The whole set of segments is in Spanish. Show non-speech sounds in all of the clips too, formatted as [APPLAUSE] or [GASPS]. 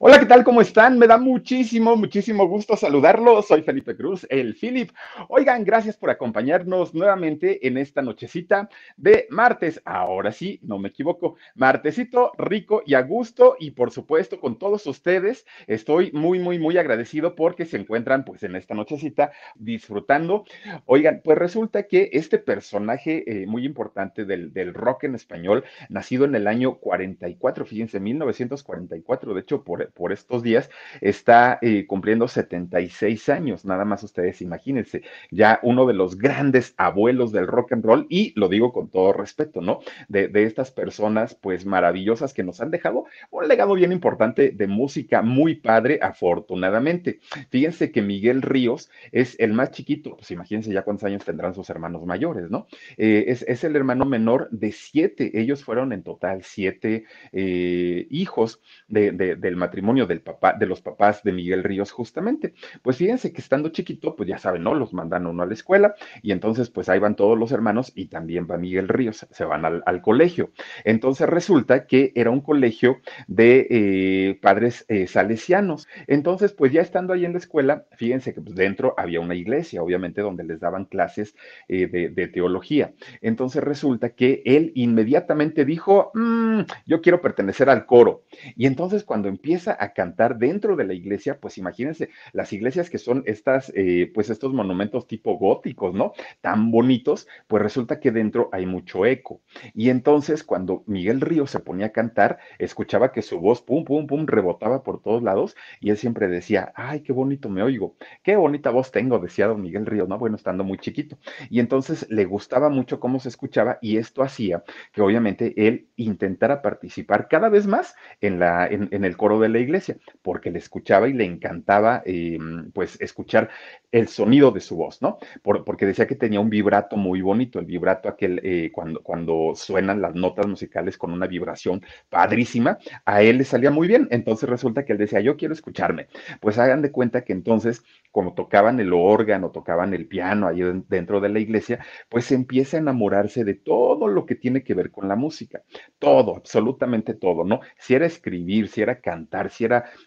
Hola, ¿qué tal? ¿Cómo están? Me da muchísimo, muchísimo gusto saludarlos. Soy Felipe Cruz, el Philip. Oigan, gracias por acompañarnos nuevamente en esta nochecita de martes. Ahora sí, no me equivoco. Martesito rico y a gusto y por supuesto con todos ustedes. Estoy muy, muy, muy agradecido porque se encuentran pues en esta nochecita disfrutando. Oigan, pues resulta que este personaje eh, muy importante del, del rock en español, nacido en el año 44, fíjense, 1944, de hecho, por por estos días, está eh, cumpliendo 76 años, nada más ustedes imagínense, ya uno de los grandes abuelos del rock and roll, y lo digo con todo respeto, ¿no? De, de estas personas, pues maravillosas que nos han dejado un legado bien importante de música muy padre, afortunadamente. Fíjense que Miguel Ríos es el más chiquito, pues imagínense ya cuántos años tendrán sus hermanos mayores, ¿no? Eh, es, es, el hermano menor de siete, ellos fueron en total siete eh, hijos de, de, del matrimonio matrimonio de los papás de Miguel Ríos, justamente. Pues fíjense que estando chiquito, pues ya saben, ¿no? Los mandan uno a la escuela y entonces pues ahí van todos los hermanos y también va Miguel Ríos, se van al, colegio. Entonces resulta que era un colegio de eh, padres eh, salesianos. Entonces, pues ya estando ahí en la escuela, fíjense que pues, dentro había una iglesia, obviamente, donde les daban clases eh, de, teología. Entonces resulta que él inmediatamente dijo, mmm, yo quiero pertenecer al coro. Y entonces cuando empieza a cantar dentro de la iglesia, pues imagínense, las iglesias que son estas, eh, pues estos monumentos tipo góticos, ¿no? Tan bonitos, pues resulta que dentro hay mucho eco. Y entonces cuando Miguel Río se ponía a cantar, escuchaba que su voz, pum, pum, pum, rebotaba por todos lados y él siempre decía, ay, qué bonito me oigo, qué bonita voz tengo, decía don Miguel Río, ¿no? Bueno, estando muy chiquito. Y entonces le gustaba mucho cómo se escuchaba y esto hacía que obviamente él intentara participar cada vez más en, la, en, el coro de iglesia, porque le escuchaba y le encantaba, eh, pues, escuchar el sonido de su voz, ¿no? Por, porque decía que tenía un vibrato muy bonito, el vibrato aquel eh, cuando, cuando suenan las notas musicales con una vibración padrísima, a él le salía muy bien. Entonces resulta que él decía, yo quiero escucharme. Pues hagan de cuenta que entonces, como tocaban el órgano, tocaban el piano ahí dentro de la iglesia, pues empieza a enamorarse de todo lo que tiene que ver con la música. Todo, absolutamente todo, ¿no? Si era escribir, si era cantar,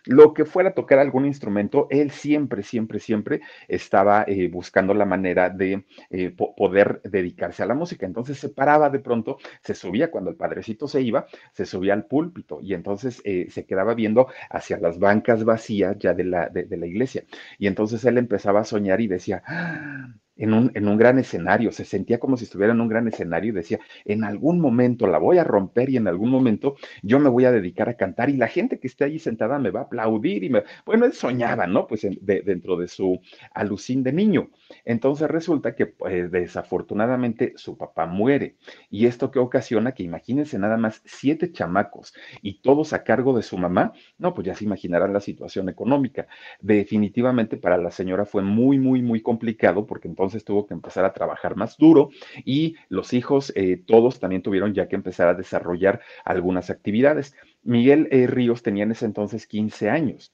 lo que fuera tocar algún instrumento, él siempre, siempre, siempre estaba eh, buscando la manera de eh, po poder dedicarse a la música. Entonces se paraba de pronto, se subía cuando el padrecito se iba, se subía al púlpito y entonces eh, se quedaba viendo hacia las bancas vacías ya de la, de, de la iglesia. Y entonces él empezaba a soñar y decía, ¡Ah! En un, en un, gran escenario, se sentía como si estuviera en un gran escenario y decía, en algún momento la voy a romper y en algún momento yo me voy a dedicar a cantar y la gente que esté allí sentada me va a aplaudir y me, bueno, él soñaba, ¿no? Pues en, de, dentro de su alucín de niño. Entonces resulta que pues, desafortunadamente su papá muere y esto que ocasiona que imagínense nada más siete chamacos y todos a cargo de su mamá, no, pues ya se imaginarán la situación económica. Definitivamente para la señora fue muy, muy, muy complicado porque entonces entonces tuvo que empezar a trabajar más duro y los hijos, eh, todos también tuvieron ya que empezar a desarrollar algunas actividades. Miguel eh, Ríos tenía en ese entonces 15 años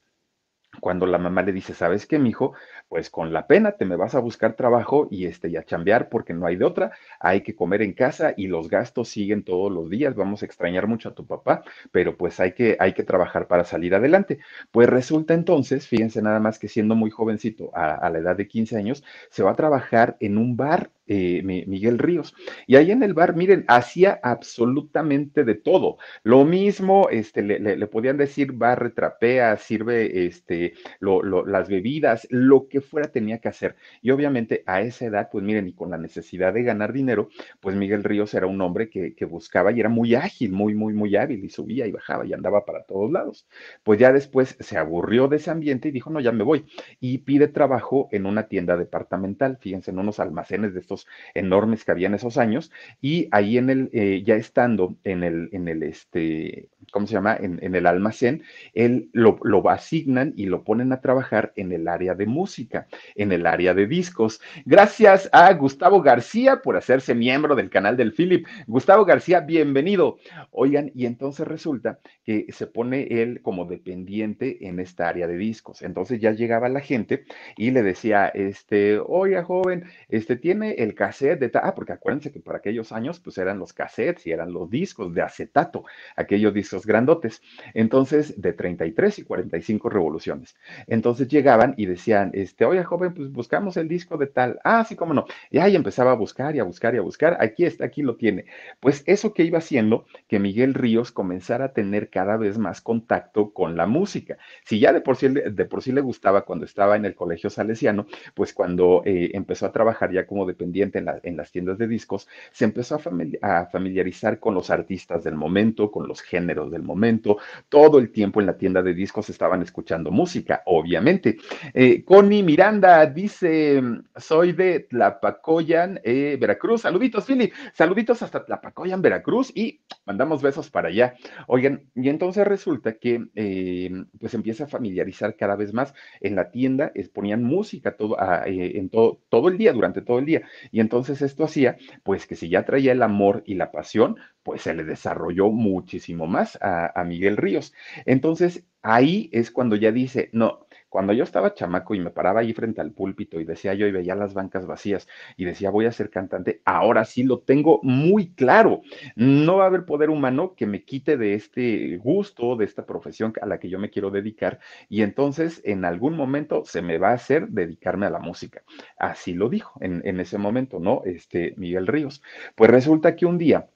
cuando la mamá le dice, ¿sabes qué, mijo? Pues con la pena te me vas a buscar trabajo y este y a chambear porque no hay de otra, hay que comer en casa y los gastos siguen todos los días, vamos a extrañar mucho a tu papá, pero pues hay que hay que trabajar para salir adelante. Pues resulta entonces, fíjense nada más que siendo muy jovencito, a, a la edad de 15 años, se va a trabajar en un bar eh, Miguel Ríos. Y ahí en el bar, miren, hacía absolutamente de todo. Lo mismo, este, le, le, podían decir barre, trapea, sirve este, lo, lo, las bebidas, lo que fuera tenía que hacer. Y obviamente a esa edad, pues miren, y con la necesidad de ganar dinero, pues Miguel Ríos era un hombre que, que buscaba y era muy ágil, muy, muy, muy hábil y subía y bajaba y andaba para todos lados. Pues ya después se aburrió de ese ambiente y dijo, no, ya me voy. Y pide trabajo en una tienda departamental, fíjense, en unos almacenes de estos enormes que había en esos años, y ahí en el, eh, ya estando en el, en el, este, ¿cómo se llama? En, el almacén, él lo, lo, asignan y lo ponen a trabajar en el área de música, en el área de discos. Gracias a Gustavo García por hacerse miembro del canal del Philip. Gustavo García, bienvenido. Oigan, y entonces resulta que se pone él como dependiente en esta área de discos. Entonces ya llegaba la gente y le decía, este, oiga, joven, este, tiene el el cassette de... Ah, porque acuérdense que por aquellos años pues eran los cassettes y eran los discos de acetato, aquellos discos grandotes. Entonces, de 33 y 45 revoluciones. Entonces llegaban y decían, este, oye joven, pues buscamos el disco de tal. Ah, sí, no. Y ahí empezaba a buscar y a buscar y a buscar. Aquí está, aquí lo tiene. Pues eso que iba haciendo que Miguel Ríos comenzara a tener cada vez más contacto con la música. Si ya de por sí, de por sí le gustaba cuando estaba en el colegio salesiano, pues cuando eh, empezó a trabajar ya como dependiente en, las tiendas de discos, se empezó a, familiarizar con los artistas del momento, con los géneros del momento. Todo el tiempo en la tienda de discos estaban escuchando música, obviamente. Eh, Connie Miranda dice, soy de Tlapacoyan, eh, Veracruz. Saluditos, Philip. Saluditos hasta Tlapacoyan, Veracruz y mandamos besos para allá. Oigan, y entonces resulta que pues empieza a familiarizar cada vez más en la tienda, ponían música todo, ah, en todo, todo el día, durante todo el día. Y entonces esto hacía, pues que si ya traía el amor y la pasión, pues se le desarrolló muchísimo más a, Miguel Ríos. Entonces ahí es cuando ya dice, no, cuando yo estaba chamaco y me paraba ahí frente al púlpito y decía yo y veía las bancas vacías y decía voy a ser cantante, ahora sí lo tengo muy claro. No va a haber poder humano que me quite de este gusto, de esta profesión a la que yo me quiero dedicar y entonces en algún momento se me va a hacer dedicarme a la música. Así lo dijo en, en ese momento, ¿no? Este Miguel Ríos. Pues resulta que un día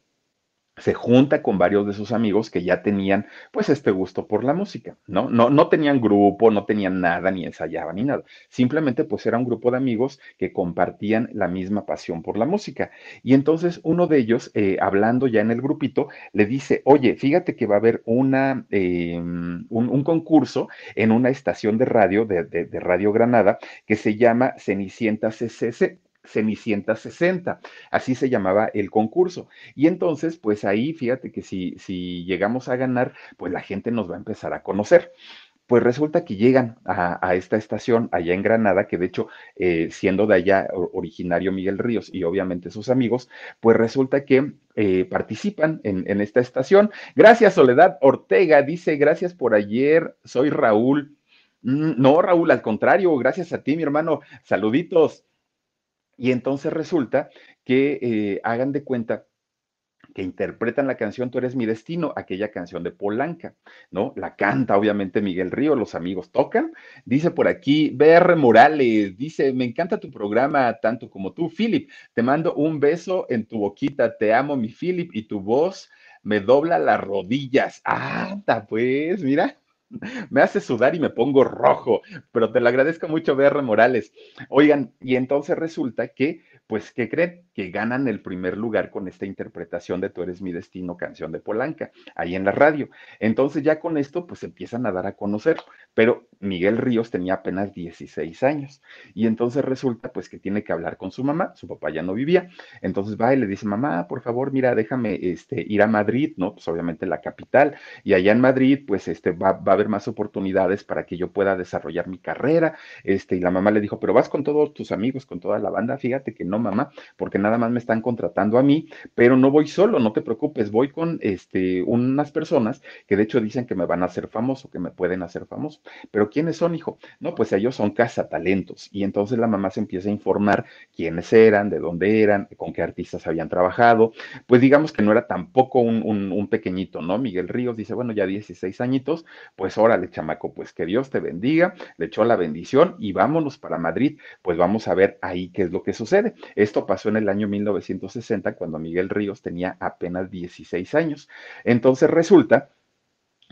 se junta con varios de sus amigos que ya tenían pues este gusto por la música, ¿no? No, no tenían grupo, no tenían nada, ni ensayaban ni nada. Simplemente pues era un grupo de amigos que compartían la misma pasión por la música. Y entonces uno de ellos, eh, hablando ya en el grupito, le dice, oye, fíjate que va a haber una, em, un, concurso en una estación de radio, de, de Radio Granada, que se llama Cenicienta CCC Cenicienta 60, así se llamaba el concurso. Y entonces, pues ahí, fíjate que si, si llegamos a ganar, pues la gente nos va a empezar a conocer. Pues resulta que llegan a, esta estación allá en Granada, que de hecho, eh, siendo de allá originario Miguel Ríos y obviamente sus amigos, pues resulta que eh, participan en, en, esta estación. Gracias, Soledad Ortega, dice, gracias por ayer, soy Raúl. Mm, no, Raúl, al contrario, gracias a ti, mi hermano. Saluditos. Y entonces resulta que eh, hagan de cuenta que interpretan la canción Tú eres mi destino, aquella canción de Polanca, ¿no? La canta obviamente Miguel Río, los amigos tocan. Dice por aquí BR Morales, dice, me encanta tu programa tanto como tú, Philip. Te mando un beso en tu boquita, te amo mi Philip y tu voz me dobla las rodillas. Anda, pues, mira [LAUGHS] me hace sudar y me pongo rojo, pero te lo agradezco mucho, BR Morales. Oigan, y entonces resulta que pues, ¿qué creen? Que ganan el primer lugar con esta interpretación de Tú eres mi destino, canción de Polanca, ahí en la radio. Entonces ya con esto, pues empiezan a dar a conocer, pero Miguel Ríos tenía apenas 16 años y entonces resulta pues que tiene que hablar con su mamá, su papá ya no vivía, entonces va y le dice, mamá, por favor, mira, déjame este, ir a Madrid, ¿no? Pues obviamente la capital, y allá en Madrid, pues este, va, va a más oportunidades para que yo pueda desarrollar mi carrera, este, y la mamá le dijo, pero vas con todos tus amigos, con toda la banda, fíjate que no mamá, porque nada más me están contratando a mí, pero no voy solo, no te preocupes, voy con este, unas personas que de hecho dicen que me van a hacer famoso, que me pueden hacer famoso. Pero ¿quiénes son, hijo? No, pues ellos son cazatalentos. Y entonces la mamá se empieza a informar quiénes eran, de dónde eran, con qué artistas habían trabajado. Pues digamos que no era tampoco un, un pequeñito, ¿no? Miguel Ríos dice, bueno, ya 16 añitos, pues órale, chamaco, pues que Dios te bendiga, le echó la bendición y vámonos para Madrid, pues vamos a ver ahí qué es lo que sucede. Esto pasó en el año 1960, cuando Miguel Ríos tenía apenas 16 años. Entonces resulta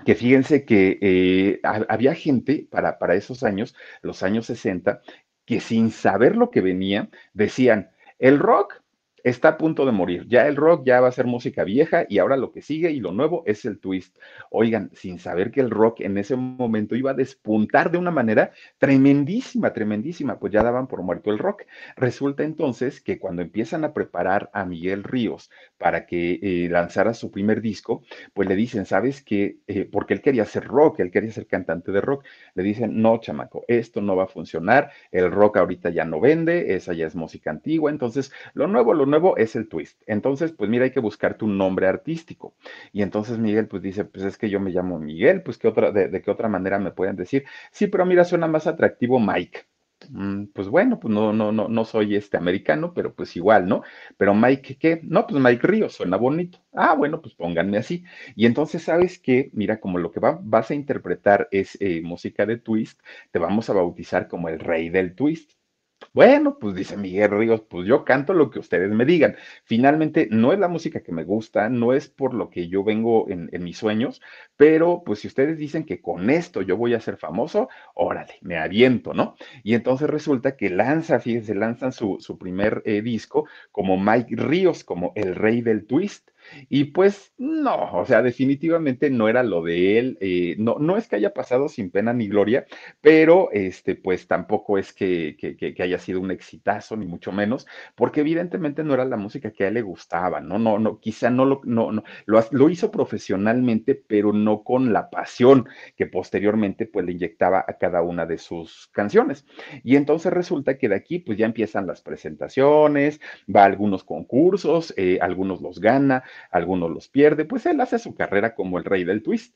que fíjense que eh, había gente para, para esos años, los años 60, que sin saber lo que venía, decían, el rock está a punto de morir. Ya el rock ya va a ser música vieja y ahora lo que sigue y lo nuevo es el twist. Oigan, sin saber que el rock en ese momento iba a despuntar de una manera tremendísima, tremendísima, pues ya daban por muerto el rock. Resulta entonces que cuando empiezan a preparar a Miguel Ríos para que eh, lanzara su primer disco, pues le dicen, ¿sabes qué? Eh, porque él quería ser rock, él quería ser cantante de rock. Le dicen, no, chamaco, esto no va a funcionar, el rock ahorita ya no vende, esa ya es música antigua, entonces lo nuevo, lo nuevo es el twist. Entonces, pues mira, hay que buscarte un nombre artístico. Y entonces Miguel, pues dice, pues es que yo me llamo Miguel, pues ¿qué otra, de, qué otra manera me pueden decir? Sí, pero mira, suena más atractivo Mike. Mm, Pues bueno, pues no, no, no, no soy este americano, pero pues igual, ¿no? Pero Mike, ¿qué? No, pues Mike Ríos, suena bonito. Ah, bueno, pues pónganme así. Y entonces, ¿sabes qué? Mira, como lo que va- vas a interpretar es eh, música de twist, te vamos a bautizar como el rey del twist. Bueno, pues dice Miguel Ríos, pues yo canto lo que ustedes me digan. Finalmente, no es la música que me gusta, no es por lo que yo vengo en, mis sueños, pero pues si ustedes dicen que con esto yo voy a ser famoso, órale, me aviento, ¿no? Y entonces resulta que lanza, fíjense, lanzan su, su primer eh, disco como Mike Ríos, como el rey del twist. Y pues no, o sea, definitivamente no era lo de él, eh, no, no es que haya pasado sin pena ni gloria, pero este, pues tampoco es que, que, haya sido un exitazo, ni mucho menos, porque evidentemente no era la música que a él le gustaba, ¿no? No, no, quizá no lo, no, no, lo, lo hizo profesionalmente, pero no con la pasión que posteriormente pues le inyectaba a cada una de sus canciones. Y entonces resulta que de aquí pues ya empiezan las presentaciones, va a algunos concursos, eh, algunos los gana, algunos los pierde, pues él hace su carrera como el rey del twist.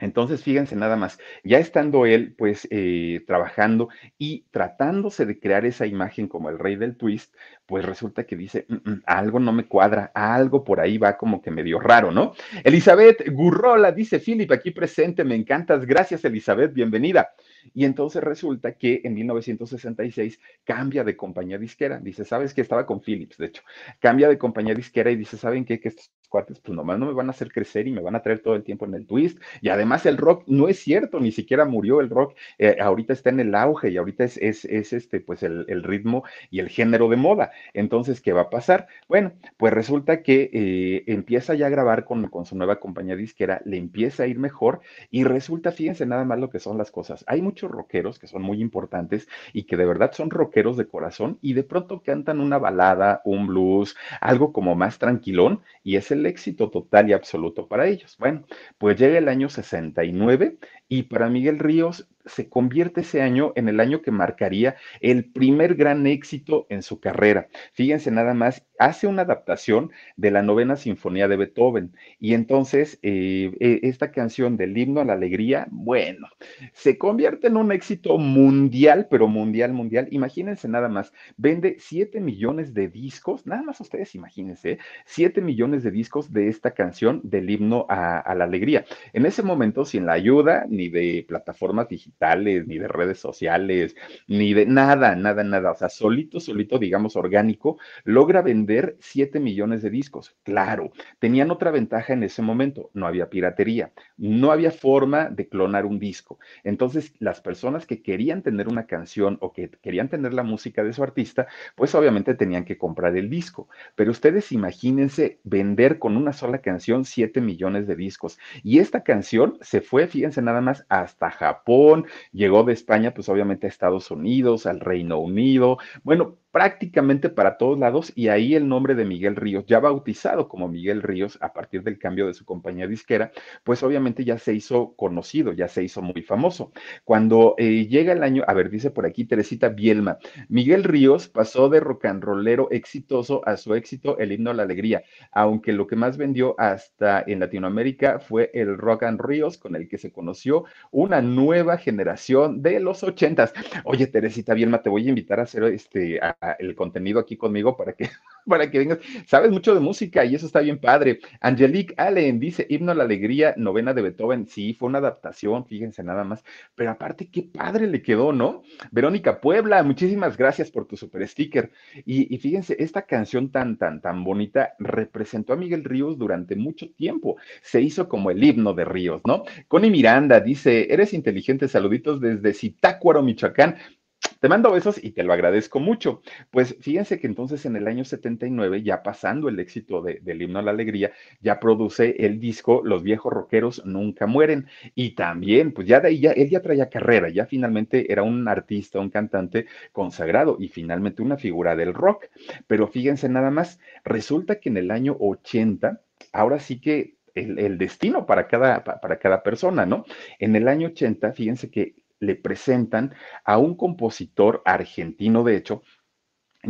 Entonces, fíjense nada más, ya estando él pues eh, trabajando y tratándose de crear esa imagen como el rey del twist, pues resulta que dice, "Mm, mm, algo no me cuadra, algo por ahí va como que medio raro, ¿no? Elizabeth Gurrola dice, Philip, aquí presente, me encantas, gracias Elizabeth, bienvenida. Y entonces resulta que en 1966 cambia de compañía disquera, dice, ¿sabes que Estaba con Philips, de hecho, cambia de compañía disquera y dice, ¿saben qué? Que estos cuates pues nomás no me van a hacer crecer y me van a traer todo el tiempo en el twist y además el rock no es cierto, ni siquiera murió el rock, eh, ahorita está en el auge y ahorita es, es, es este, pues el, el, ritmo y el género de moda. Entonces, ¿qué va a pasar? Bueno, pues resulta que eh, empieza ya a grabar con, con, su nueva compañía disquera, le empieza a ir mejor y resulta, fíjense nada más lo que son las cosas. Hay muchos rockeros que son muy importantes y que de verdad son rockeros de corazón y de pronto cantan una balada, un blues, algo como más tranquilón y es el éxito total y absoluto para ellos. Bueno, pues llega el año 69 y para Miguel Ríos se convierte ese año en el año que marcaría el primer gran éxito en su carrera. Fíjense nada más, hace una adaptación de la novena sinfonía de Beethoven y entonces eh, eh, esta canción del himno a la alegría, bueno, se convierte en un éxito mundial, pero mundial, mundial. Imagínense nada más, vende 7 millones de discos, nada más ustedes imagínense, 7 millones de discos de esta canción del himno a la alegría. En ese momento, sin la ayuda ni de plataformas digitales, ni de redes sociales, ni de nada, nada, nada. O sea, solito, solito, digamos, orgánico, logra vender 7 millones de discos. Claro, tenían otra ventaja en ese momento, no había piratería, no había forma de clonar un disco. Entonces, las personas que querían tener una canción o que querían tener la música de su artista, pues obviamente tenían que comprar el disco. Pero ustedes imagínense vender con una sola canción 7 millones de discos. Y esta canción se fue, fíjense nada más, hasta Japón, llegó de España, pues obviamente a Estados Unidos, al Reino Unido, bueno, prácticamente para todos lados y ahí el nombre de Miguel Ríos, ya bautizado como Miguel Ríos a partir del cambio de su compañía disquera, pues obviamente ya se hizo conocido, ya se hizo muy famoso. Cuando eh, llega el año, a ver, dice por aquí Teresita Bielma, Miguel Ríos pasó de rock and rollero exitoso a su éxito el himno a la alegría, aunque lo que más vendió hasta en Latinoamérica fue el rock and Ríos con el que se conoció una nueva generación de los ochentas. Oye, Teresita Bielma, te voy a invitar a hacer este el contenido aquí conmigo para que, [LAUGHS] para que vengas. Sabes mucho de música y eso está bien padre. Angelique Allen dice, himno a la alegría, novena de Beethoven. Sí, fue una adaptación, fíjense nada más. Pero aparte, qué padre le quedó, ¿no? Verónica Puebla, muchísimas gracias por tu super sticker. Y, y fíjense, esta canción tan, tan, tan bonita representó a Miguel Ríos durante mucho tiempo. Se hizo como el himno de Ríos, ¿no? Connie Miranda dice, eres inteligente, saluditos desde Zitácuaro, Michoacán. Te mando besos y te lo agradezco mucho. Pues fíjense que entonces en el año 79, ya pasando el éxito de, del himno a la alegría, ya produce el disco Los viejos rockeros nunca mueren. Y también, pues ya de ahí, ya, él ya traía carrera, ya finalmente era un artista, un cantante consagrado y finalmente una figura del rock. Pero fíjense nada más, resulta que en el año 80, ahora sí que el, destino para cada, para cada persona, ¿no? En el año 80, fíjense que le presentan a un compositor argentino, de hecho,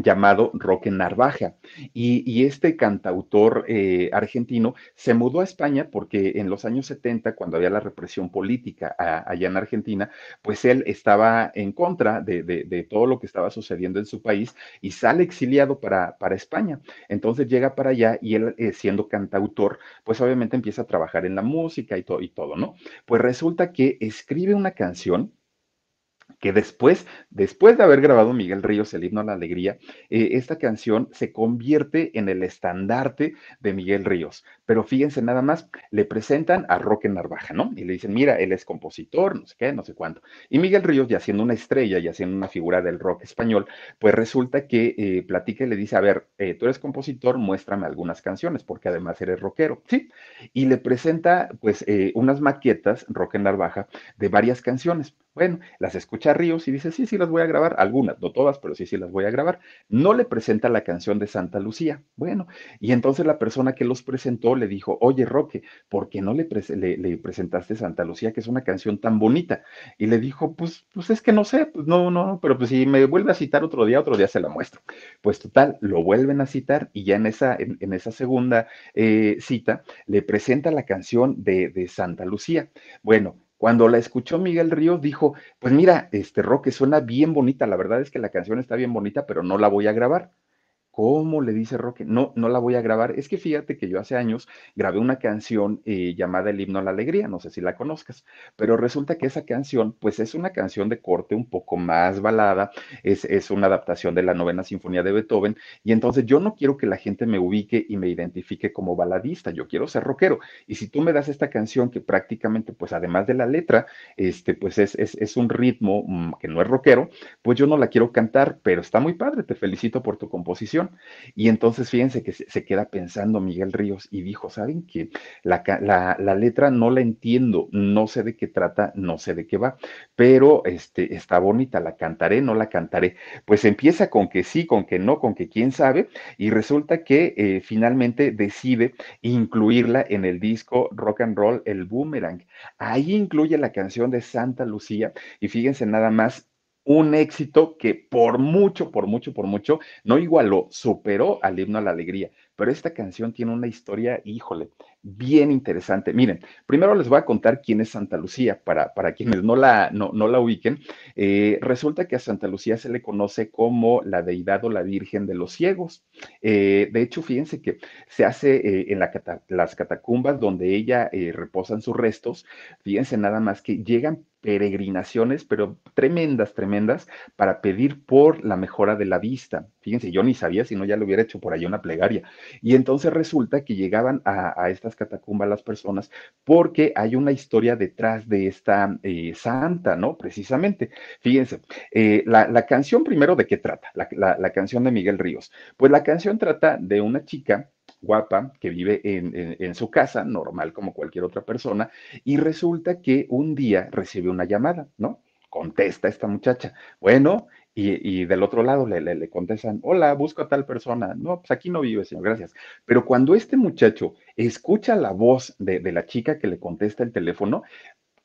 llamado Roque Narvaja. Y, este cantautor eh, argentino se mudó a España porque en los años 70, cuando había la represión política allá en Argentina, pues él estaba en contra de, todo lo que estaba sucediendo en su país y sale exiliado para, para España. Entonces llega para allá y él, eh, siendo cantautor, pues obviamente empieza a trabajar en la música y, y todo, ¿no? Pues resulta que escribe una canción que después, después de haber grabado Miguel Ríos el himno a la alegría, eh, esta canción se convierte en el estandarte de Miguel Ríos. Pero fíjense nada más, le presentan a Roque Narvaja, ¿no? Y le dicen, mira, él es compositor, no sé qué, no sé cuánto. Y Miguel Ríos, ya siendo una estrella, ya siendo una figura del rock español, pues resulta que eh, platica y le dice, a ver, eh, tú eres compositor, muéstrame algunas canciones, porque además eres rockero, ¿sí? Y le presenta, pues, unas maquetas, Roque Narvaja, de varias canciones. Bueno, las escucha Ríos y dice, sí, sí, las voy a grabar, algunas, no todas, pero sí, sí, las voy a grabar. No le presenta la canción de Santa Lucía. Bueno, y entonces la persona que los presentó le dijo, oye, Roque, ¿por qué no le, presentaste Santa Lucía, que es una canción tan bonita? Y le dijo, pues, pues es que no sé, pues no, no, pero pues si me vuelve a citar otro día, otro día se la muestro. Pues total, lo vuelven a citar y ya en esa, en, esa segunda eh, cita le presenta la canción de, de Santa Lucía. Bueno, cuando la escuchó Miguel Ríos, dijo, pues mira, este Roque suena bien bonita, la verdad es que la canción está bien bonita, pero no la voy a grabar. ¿Cómo? Le dice Roque. No, no la voy a grabar. Es que fíjate que yo hace años grabé una canción eh, llamada El himno a la alegría, no sé si la conozcas, pero resulta que esa canción, pues es una canción de corte un poco más balada, es, es una adaptación de la novena sinfonía de Beethoven, y entonces yo no quiero que la gente me ubique y me identifique como baladista, yo quiero ser rockero. Y si tú me das esta canción que prácticamente, pues además de la letra, este, pues es, es, es un ritmo mm, que no es rockero, pues yo no la quiero cantar, pero está muy padre, te felicito por tu composición. Y entonces fíjense que se, queda pensando Miguel Ríos y dijo, ¿saben qué? La, la, letra no la entiendo, no sé de qué trata, no sé de qué va, pero este, está bonita, la cantaré, no la cantaré. Pues empieza con que sí, con que no, con que quién sabe, y resulta que eh, finalmente decide incluirla en el disco Rock and Roll, el Boomerang. Ahí incluye la canción de Santa Lucía, y fíjense nada más un éxito que por mucho, por mucho, por mucho, no igualó, superó al himno a la alegría. Pero esta canción tiene una historia, híjole, bien interesante. Miren, primero les voy a contar quién es Santa Lucía, para, para quienes no la, no, la ubiquen. Eh, resulta que a Santa Lucía se le conoce como la deidad o la virgen de los ciegos. Eh, de hecho, fíjense que se hace eh, en las catacumbas donde ella reposan sus restos, fíjense nada más que llegan peregrinaciones, pero tremendas, tremendas, para pedir por la mejora de la vista. Fíjense, yo ni sabía, si no ya lo hubiera hecho por ahí una plegaria. Y entonces resulta que llegaban a, estas catacumbas las personas porque hay una historia detrás de esta eh, santa, ¿no? Precisamente. Fíjense, eh, la, canción primero de qué trata, la canción de Miguel Ríos. Pues la canción trata de una chica guapa que vive en, su casa, normal como cualquier otra persona, y resulta que un día recibe una llamada, ¿no? Contesta esta muchacha. Bueno, y, del otro lado le, le, contestan, hola, busco a tal persona. No, pues aquí no vive, señor, gracias. Pero cuando este muchacho escucha la voz de la chica que le contesta el teléfono,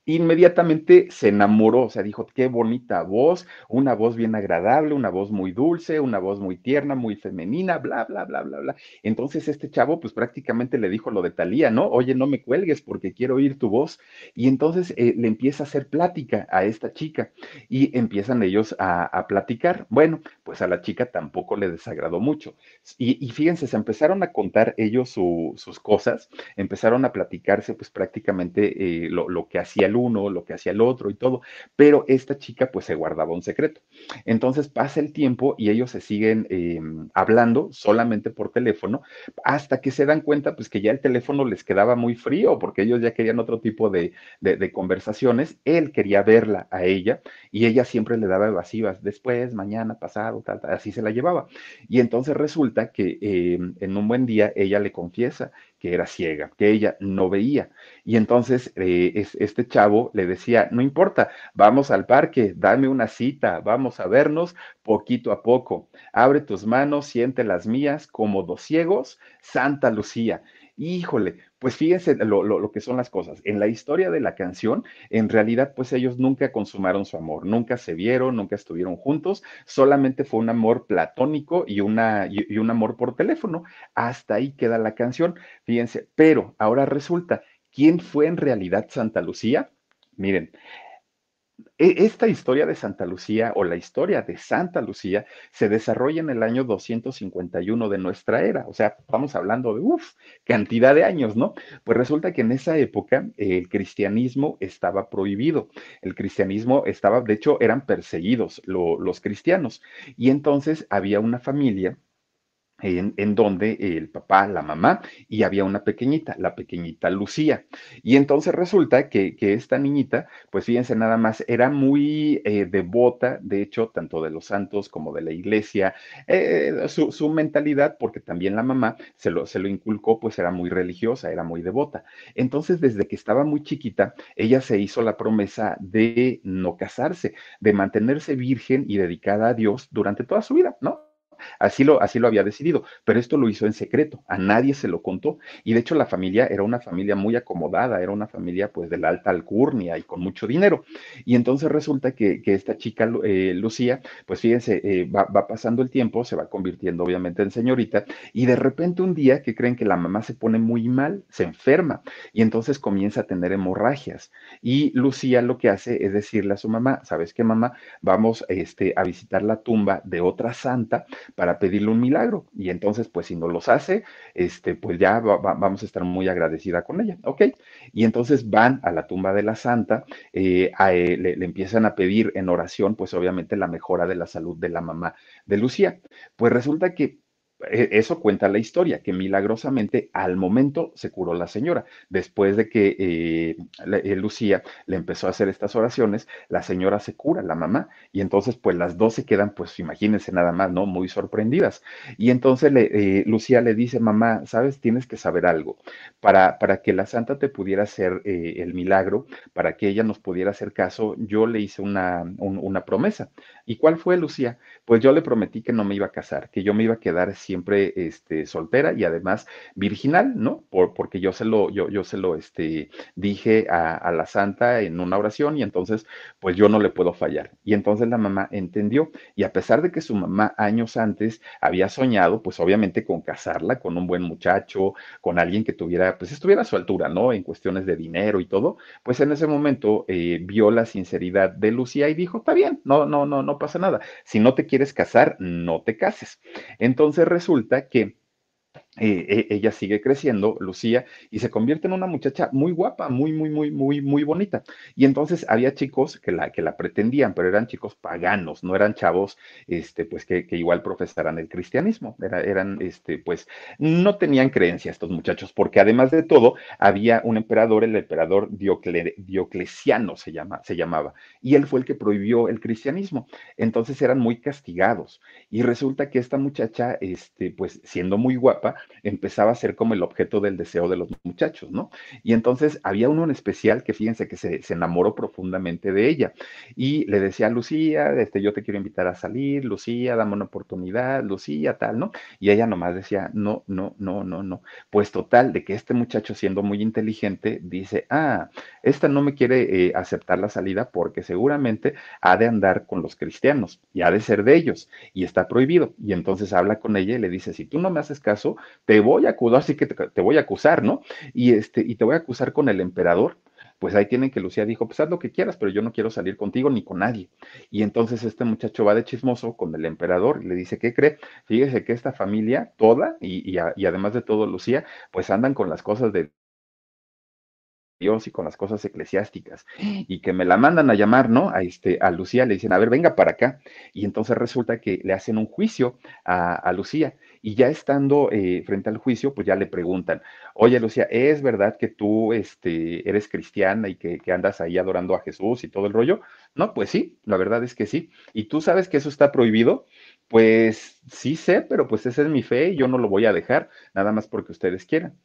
inmediatamente se enamoró, o sea, dijo, qué bonita voz, una voz bien agradable, una voz muy dulce, una voz muy tierna, muy femenina, bla, bla, bla, bla, bla. Entonces este chavo, pues prácticamente le dijo lo de Talía, ¿no? Oye, no me cuelgues porque quiero oír tu voz. Y entonces eh, le empieza a hacer plática a esta chica y empiezan ellos a, platicar. Bueno, pues a la chica tampoco le desagradó mucho. Y, fíjense, se empezaron a contar ellos sus cosas, empezaron a platicarse pues prácticamente eh, lo, lo que hacía uno, lo que hacía el otro y todo, pero esta chica pues se guardaba un secreto. Entonces pasa el tiempo y ellos se siguen em, hablando solamente por teléfono hasta que se dan cuenta pues que ya el teléfono les quedaba muy frío porque ellos ya querían otro tipo de, conversaciones. Él quería verla a ella y ella siempre le daba evasivas, después, mañana, pasado, tal, tal así se la llevaba. Y entonces resulta que em, en un buen día ella le confiesa que era ciega, que ella no veía. Y entonces eh, este chavo le decía, no importa, vamos al parque, dame una cita, vamos a vernos poquito a poco. Abre tus manos, siente las mías como dos ciegos, Santa Lucía. Híjole, pues fíjense lo, lo, lo, que son las cosas. En la historia de la canción, en realidad, pues ellos nunca consumaron su amor, nunca se vieron, nunca estuvieron juntos, solamente fue un amor platónico y, una, y, y un amor por teléfono. Hasta ahí queda la canción, fíjense. Pero ahora resulta, ¿quién fue en realidad Santa Lucía? Miren, esta historia de Santa Lucía o la historia de Santa Lucía se desarrolla en el año 251 de nuestra era, o sea, estamos hablando de, uff, cantidad de años, ¿no? Pues resulta que en esa época el cristianismo estaba prohibido, el cristianismo estaba, de hecho, eran perseguidos lo, los cristianos, y entonces había una familia en, donde el papá, la mamá, y había una pequeñita, la pequeñita Lucía. Y entonces resulta que, que esta niñita, pues fíjense nada más, era muy eh, devota, de hecho, tanto de los santos como de la iglesia, eh, su, su, mentalidad, porque también la mamá se lo, se lo inculcó, pues era muy religiosa, era muy devota. Entonces, desde que estaba muy chiquita, ella se hizo la promesa de no casarse, de mantenerse virgen y dedicada a Dios durante toda su vida, ¿no? Así lo, así lo había decidido, pero esto lo hizo en secreto, a nadie se lo contó. Y de hecho la familia era una familia muy acomodada, era una familia pues de la alta alcurnia y con mucho dinero. Y entonces resulta que, que esta chica, eh, Lucía, pues fíjense, eh, va, va, pasando el tiempo, se va convirtiendo obviamente en señorita, y de repente un día que creen que la mamá se pone muy mal, se enferma, y entonces comienza a tener hemorragias. Y Lucía lo que hace es decirle a su mamá, ¿sabes qué mamá? Vamos este, a visitar la tumba de otra santa para pedirle un milagro. Y entonces, pues si no los hace, este, pues ya va, va, vamos a estar muy agradecida con ella, ¿ok? Y entonces van a la tumba de la santa, eh, a, eh, le, empiezan a pedir en oración, pues obviamente la mejora de la salud de la mamá de Lucía. Pues resulta que eso cuenta la historia, que milagrosamente al momento se curó la señora. Después de que eh, eh, Lucía le empezó a hacer estas oraciones, la señora se cura, la mamá, y entonces pues las dos se quedan, pues imagínense nada más, ¿no? Muy sorprendidas. Y entonces eh, Lucía le dice, mamá, sabes, tienes que saber algo. Para, para que la santa te pudiera hacer eh, el milagro, para que ella nos pudiera hacer caso, yo le hice una, un, una promesa. ¿Y cuál fue, Lucía? Pues yo le prometí que no me iba a casar, que yo me iba a quedar siempre este, soltera y además virginal, ¿no? Por, porque yo se lo, yo, yo se lo este, dije a, la santa en una oración y entonces, pues yo no le puedo fallar. Y entonces la mamá entendió y a pesar de que su mamá años antes había soñado, pues obviamente con casarla con un buen muchacho, con alguien que tuviera, pues estuviera a su altura, ¿no? En cuestiones de dinero y todo, pues en ese momento eh, vio la sinceridad de Lucía y dijo, está bien, no, no, no, no pasa nada. Si no te quieres casar, no te cases. Entonces resulta que eh, ella sigue creciendo, Lucía, y se convierte en una muchacha muy guapa, muy, muy, muy, muy, muy bonita. Y entonces había chicos que la, que la pretendían, pero eran chicos paganos, no eran chavos, este, pues que, que igual profesaran el cristianismo, Era, eran, este, pues, no tenían creencia estos muchachos, porque además de todo, había un emperador, el emperador Diocle, Diocleciano se, llama, se llamaba, y él fue el que prohibió el cristianismo. Entonces eran muy castigados. Y resulta que esta muchacha, este, pues, siendo muy guapa, empezaba a ser como el objeto del deseo de los muchachos, ¿no? Y entonces había uno en especial que fíjense que se, se enamoró profundamente de ella y le decía, Lucía, este, yo te quiero invitar a salir, Lucía, dame una oportunidad, Lucía, tal, ¿no? Y ella nomás decía, no, no, no, no, no. Pues total, de que este muchacho siendo muy inteligente dice, ah, esta no me quiere eh, aceptar la salida porque seguramente ha de andar con los cristianos y ha de ser de ellos y está prohibido. Y entonces habla con ella y le dice, si tú no me haces caso, te voy a acusar, así que te, te, voy a acusar, ¿no? Y, este, y te voy a acusar con el emperador. Pues ahí tienen que Lucía dijo, pues haz lo que quieras, pero yo no quiero salir contigo ni con nadie. Y entonces este muchacho va de chismoso con el emperador y le dice, ¿qué cree? Fíjese que esta familia toda, y, y, a, y además de todo Lucía, pues andan con las cosas de Dios y con las cosas eclesiásticas [GASPS] y que me la mandan a llamar, ¿no? A, este, a Lucía le dicen, a ver, venga para acá. Y entonces resulta que le hacen un juicio a, a Lucía y ya estando eh, frente al juicio, pues ya le preguntan, oye Lucía, ¿es verdad que tú este, eres cristiana y que, que, andas ahí adorando a Jesús y todo el rollo? No, pues sí, la verdad es que sí. ¿Y tú sabes que eso está prohibido? Pues sí sé, pero pues esa es mi fe y yo no lo voy a dejar, nada más porque ustedes quieran.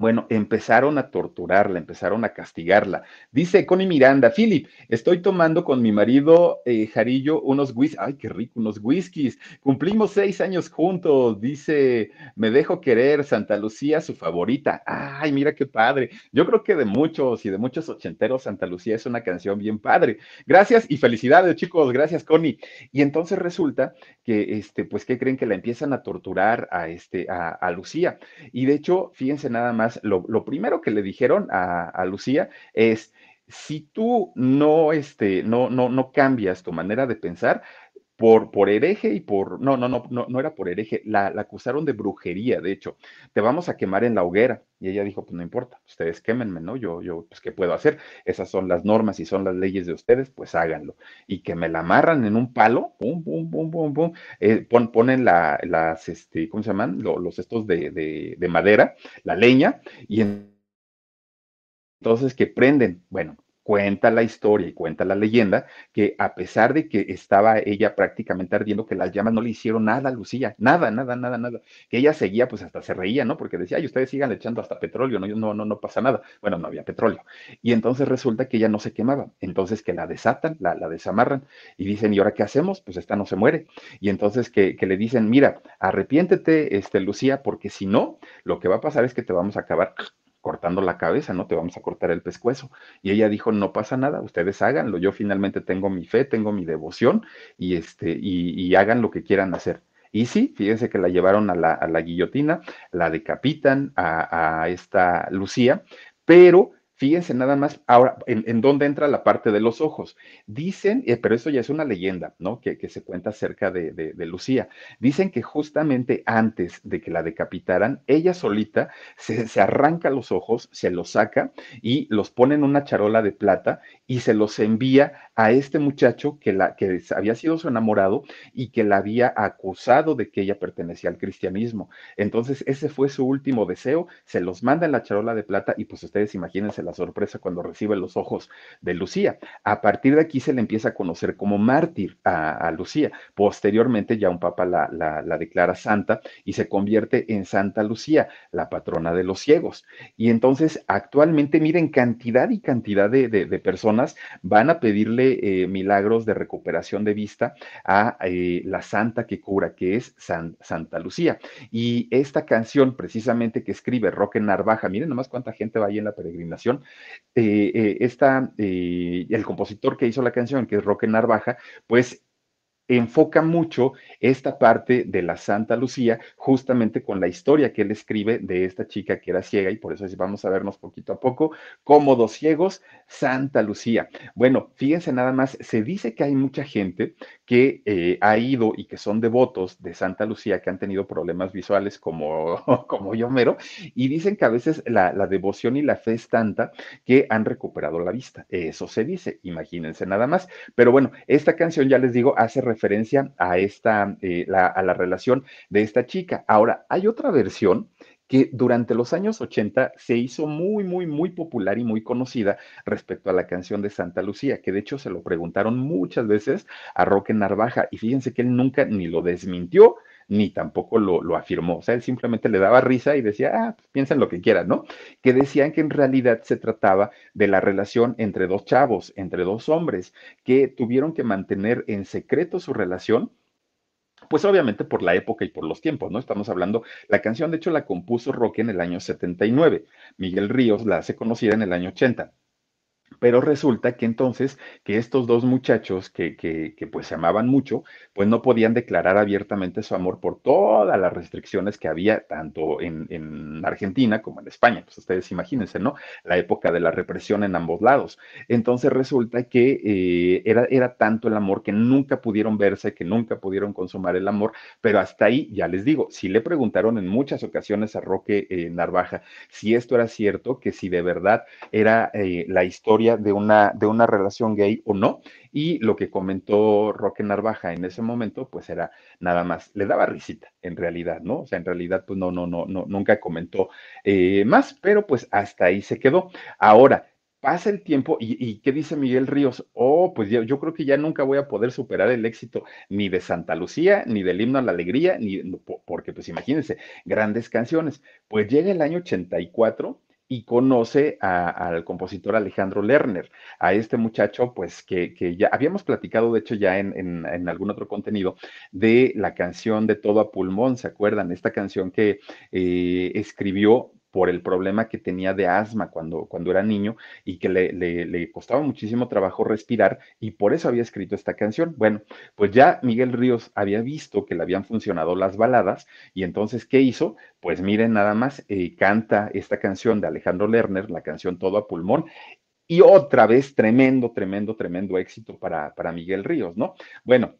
Bueno, empezaron a torturarla, empezaron a castigarla. Dice Connie Miranda, Philip, estoy tomando con mi marido eh, Jarillo unos whiskies. Ay, qué rico, unos whiskies. Cumplimos seis años juntos. Dice, me dejo querer, Santa Lucía, su favorita. Ay, mira qué padre. Yo creo que de muchos y de muchos ochenteros, Santa Lucía es una canción bien padre. Gracias y felicidades, chicos. Gracias, Connie. Y entonces resulta que, este, pues, ¿qué creen que la empiezan a torturar a, este, a, a Lucía? Y de hecho, fíjense nada más lo, primero que le dijeron a, Lucía es, si tú no, este, no, no, no cambias tu manera de pensar, por, por, hereje y por, no, no, no, no, no era por hereje, la, acusaron de brujería, de hecho, te vamos a quemar en la hoguera. Y ella dijo, pues no importa, ustedes quémenme, ¿no? Yo, yo, pues, ¿qué puedo hacer? Esas son las normas y son las leyes de ustedes, pues háganlo. Y que me la amarran en un palo, pum, pum, pum, pum, pum, eh, ponen la, las, este, ¿cómo se llaman? Los, estos de, de madera, la leña, y entonces que prenden, bueno, cuenta la historia y cuenta la leyenda que a pesar de que estaba ella prácticamente ardiendo, que las llamas no le hicieron nada a Lucía, nada, nada, nada, nada, que ella seguía, pues hasta se reía, ¿no? Porque decía, ay, ustedes sigan echando hasta petróleo, no, no, no, no pasa nada. Bueno, no había petróleo. Y entonces resulta que ella no se quemaba, entonces que la desatan, la, la desamarran y dicen, ¿y ahora qué hacemos? Pues esta no se muere. Y entonces que, que le dicen, mira, arrepiéntete, este, Lucía, porque si no, lo que va a pasar es que te vamos a acabar cortando la cabeza, no te vamos a cortar el pescuezo. Y ella dijo, no pasa nada, ustedes háganlo, yo finalmente tengo mi fe, tengo mi devoción y, este, y, hagan lo que quieran hacer. Y sí, fíjense que la llevaron a la, a la guillotina, la decapitan a, a esta Lucía, pero Fíjense nada más ahora en, dónde entra la parte de los ojos. Dicen, eh, pero eso ya es una leyenda, ¿no? Que, se cuenta acerca de, Lucía. Dicen que justamente antes de que la decapitaran, ella solita se, se, arranca los ojos, se los saca y los pone en una charola de plata y se los envía a este muchacho que, la, que había sido su enamorado y que la había acusado de que ella pertenecía al cristianismo. Entonces, ese fue su último deseo, se los manda en la charola de plata y pues ustedes imagínense la sorpresa cuando recibe los ojos de Lucía. A partir de aquí se le empieza a conocer como mártir a, Lucía. Posteriormente ya un papa la, la, declara santa y se convierte en Santa Lucía, la patrona de los ciegos. Y entonces actualmente, miren, cantidad y cantidad de, personas van a pedirle eh, milagros de recuperación de vista a eh, la santa que cura, que es Santa Lucía. Y esta canción, precisamente que escribe Roque Narvaja, miren nomás cuánta gente va ahí en la peregrinación, eh, esta, el compositor que hizo la canción, que es Roque Narvaja, pues enfoca mucho esta parte de la Santa Lucía justamente con la historia que él escribe de esta chica que era ciega y por eso vamos a vernos poquito a poco, cómodos ciegos, Santa Lucía. Bueno, fíjense nada más, se dice que hay mucha gente que eh, ha ido y que son devotos de Santa Lucía, que han tenido problemas visuales como, [LAUGHS] como yo mero, y dicen que a veces la, devoción y la fe es tanta que han recuperado la vista. Eso se dice, imagínense nada más. Pero bueno, esta canción, ya les digo, hace referencia a, esta, eh, a la relación de esta chica. Ahora, hay otra versión que durante los años 80 se hizo muy, muy, muy popular y muy conocida respecto a la canción de Santa Lucía, que de hecho se lo preguntaron muchas veces a Roque Narvaja y fíjense que él nunca ni lo desmintió ni tampoco lo, afirmó. O sea, él simplemente le daba risa y decía, ah, pues piensen lo que quieran, ¿no? Que decían que en realidad se trataba de la relación entre dos chavos, entre dos hombres, que tuvieron que mantener en secreto su relación pues obviamente por la época y por los tiempos, ¿no? Estamos hablando, la canción de hecho la compuso Roque en el año 79, Miguel Ríos la hace conocida en el año 80. Pero resulta que entonces que estos dos muchachos que, que, que, pues se amaban mucho, pues no podían declarar abiertamente su amor por todas las restricciones que había tanto en, en, Argentina como en España. Pues ustedes imagínense, ¿no? La época de la represión en ambos lados. Entonces resulta que eh, era, era tanto el amor que nunca pudieron verse, que nunca pudieron consumar el amor, pero hasta ahí, ya les digo, si le preguntaron en muchas ocasiones a Roque eh, Narvaja si esto era cierto, que si de verdad era eh, la historia de una, de una relación gay o no. Y lo que comentó Roque Narvaja en ese momento, pues era nada más, le daba risita, en realidad, ¿no? O sea, en realidad, pues no, no, no, no, nunca comentó eh, más, pero pues hasta ahí se quedó. Ahora, pasa el tiempo y, ¿qué dice Miguel Ríos? Oh, pues yo, yo, creo que ya nunca voy a poder superar el éxito ni de Santa Lucía, ni del himno a la alegría, ni, ¿por, porque pues imagínense, grandes canciones. Pues llega el año 84 y conoce al compositor Alejandro Lerner, a este muchacho, pues que, ya habíamos platicado, de hecho, ya en, en, algún otro contenido, de la canción de Todo a Pulmón, ¿se acuerdan? Esta canción que eh, escribió por el problema que tenía de asma cuando, cuando era niño y que le, le, costaba muchísimo trabajo respirar y por eso había escrito esta canción. Bueno, pues ya Miguel Ríos había visto que le habían funcionado las baladas y entonces, ¿qué hizo? Pues miren nada más, eh, canta esta canción de Alejandro Lerner, la canción Todo a Pulmón. Y otra vez, tremendo, tremendo, tremendo éxito para, para Miguel Ríos, ¿no? Bueno,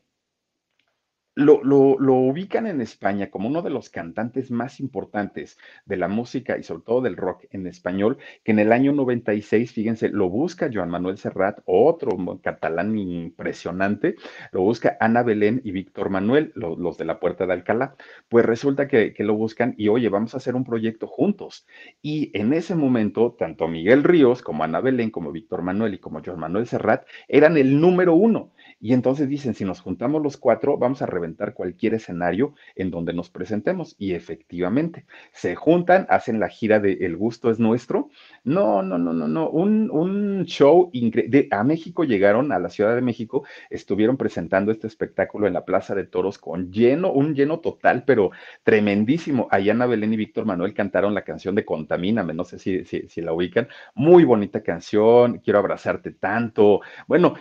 lo, lo, ubican en España como uno de los cantantes más importantes de la música y sobre todo del rock en español, que en el año 96, fíjense, lo busca Joan Manuel Serrat, otro catalán impresionante, lo busca Ana Belén y Víctor Manuel, los de la Puerta de Alcalá. Pues resulta que, que lo buscan y, oye, vamos a hacer un proyecto juntos. Y en ese momento, tanto Miguel Ríos como Ana Belén, como Víctor Manuel y como Joan Manuel Serrat eran el número uno. Y entonces dicen, si nos juntamos los cuatro, vamos a reventar cualquier escenario en donde nos presentemos. Y efectivamente, se juntan, hacen la gira de El gusto es nuestro. No, no, no, no, no. Un, un show increíble. A México llegaron, a la Ciudad de México, estuvieron presentando este espectáculo en la Plaza de Toros con lleno, un lleno total, pero tremendísimo. Ayana Belén y Víctor Manuel cantaron la canción de Contamíname, no sé si, si, si la ubican. Muy bonita canción, quiero abrazarte tanto. Bueno,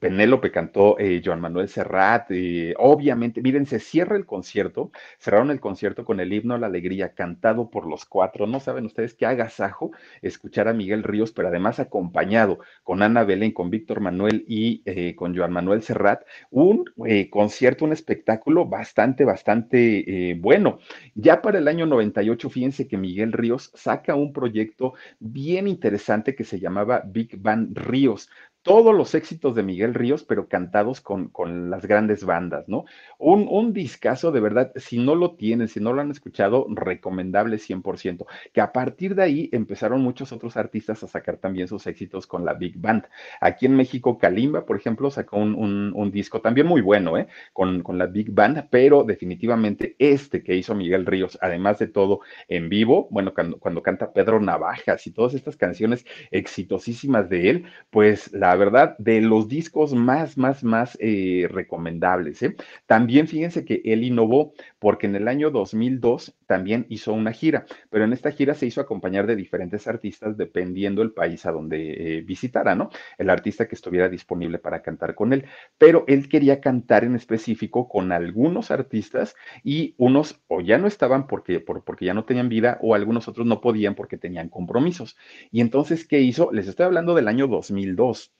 Penélope cantó eh, Joan Manuel Serrat, obviamente, miren, se cierra el concierto, cerraron el concierto con el himno a la alegría cantado por los cuatro, no saben ustedes qué agasajo escuchar a Miguel Ríos, pero además acompañado con Ana Belén, con Víctor Manuel y eh, con Joan Manuel Serrat, un eh, concierto, un espectáculo bastante, bastante bueno. Ya para el año 98, fíjense que Miguel Ríos saca un proyecto bien interesante que se llamaba Big Band Ríos todos los éxitos de Miguel Ríos, pero cantados con, con las grandes bandas, ¿no? Un, un discazo de verdad, si no lo tienen, si no lo han escuchado, recomendable 100%, que a partir de ahí empezaron muchos otros artistas a sacar también sus éxitos con la Big Band. Aquí en México, Kalimba, por ejemplo, sacó un, un, disco también muy bueno, ¿eh? Con, con la Big Band, pero definitivamente este que hizo Miguel Ríos, además de todo en vivo, bueno, cuando, cuando canta Pedro Navajas y todas estas canciones exitosísimas de él, pues la verdad, de los discos más, más, más eh, recomendables. ¿eh? También fíjense que él innovó porque en el año 2002 también hizo una gira, pero en esta gira se hizo acompañar de diferentes artistas dependiendo el país a donde eh, visitara, ¿no? El artista que estuviera disponible para cantar con él. Pero él quería cantar en específico con algunos artistas y unos o ya no estaban porque, porque ya no tenían vida o algunos otros no podían porque tenían compromisos. Y entonces, ¿qué hizo? Les estoy hablando del año 2002.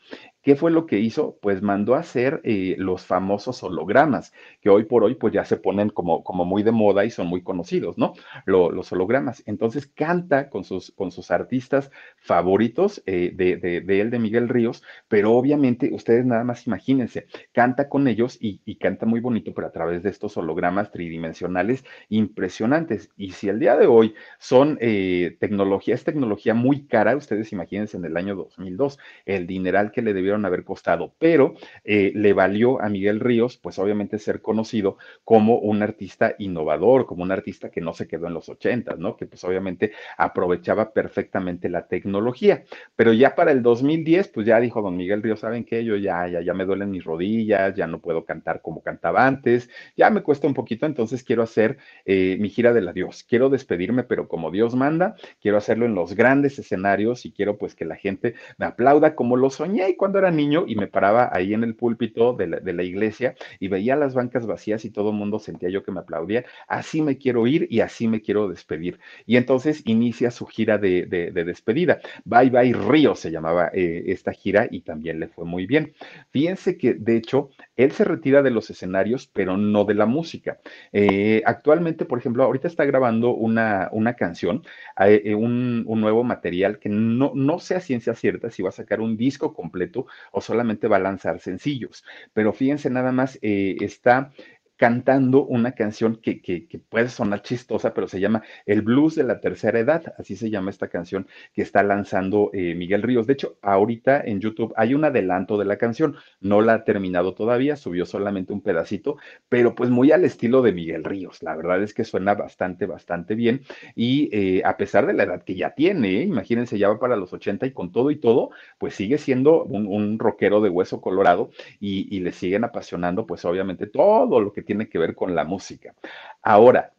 ¿Qué fue lo que hizo? Pues mandó a hacer eh, los famosos hologramas, que hoy por hoy pues ya se ponen como, como muy de moda y son muy conocidos, ¿no? los hologramas. Entonces canta con sus, con sus artistas favoritos eh, de, de, él, de Miguel Ríos, pero obviamente ustedes nada más imagínense, canta con ellos y, canta muy bonito, pero a través de estos hologramas tridimensionales impresionantes. Y si el día de hoy son eh, tecnología, es tecnología muy cara, ustedes imagínense en el año 2002, el dineral que le debieron haber costado, pero eh, le valió a Miguel Ríos, pues obviamente ser conocido como un artista innovador, como un artista que no se quedó en los ochentas, ¿no? Que pues obviamente aprovechaba perfectamente la tecnología. Pero ya para el 2010, pues ya dijo don Miguel Ríos, ¿saben qué? Yo ya, ya, ya me duelen mis rodillas, ya no puedo cantar como cantaba antes, ya me cuesta un poquito, entonces quiero hacer eh, mi gira del adiós, quiero despedirme, pero como Dios manda, quiero hacerlo en los grandes escenarios y quiero pues que la gente me aplauda como lo soñé cuando era niño y me paraba ahí en el púlpito de la, iglesia y veía las bancas vacías y todo el mundo sentía yo que me aplaudía. Así me quiero ir y así me quiero despedir. Y entonces inicia su gira de, despedida. Bye Bye Río se llamaba eh, esta gira y también le fue muy bien. Fíjense que de hecho él se retira de los escenarios, pero no de la música. Eh, actualmente, por ejemplo, ahorita está grabando una, una canción, eh, un, un, nuevo material que no, no sea ciencia cierta si va a sacar un disco completo o solamente va a lanzar sencillos. Pero fíjense nada más, eh, está cantando una canción que, que, puede sonar chistosa, pero se llama El Blues de la Tercera Edad, así se llama esta canción que está lanzando eh, Miguel Ríos. De hecho, ahorita en YouTube hay un adelanto de la canción, no la ha terminado todavía, subió solamente un pedacito, pero pues muy al estilo de Miguel Ríos. La verdad es que suena bastante, bastante bien y eh, a pesar de la edad que ya tiene, ¿eh? imagínense, ya va para los 80 y con todo y todo, pues sigue siendo un, un rockero de hueso colorado y, y le siguen apasionando pues obviamente todo lo que tiene que ver con la música. Ahora,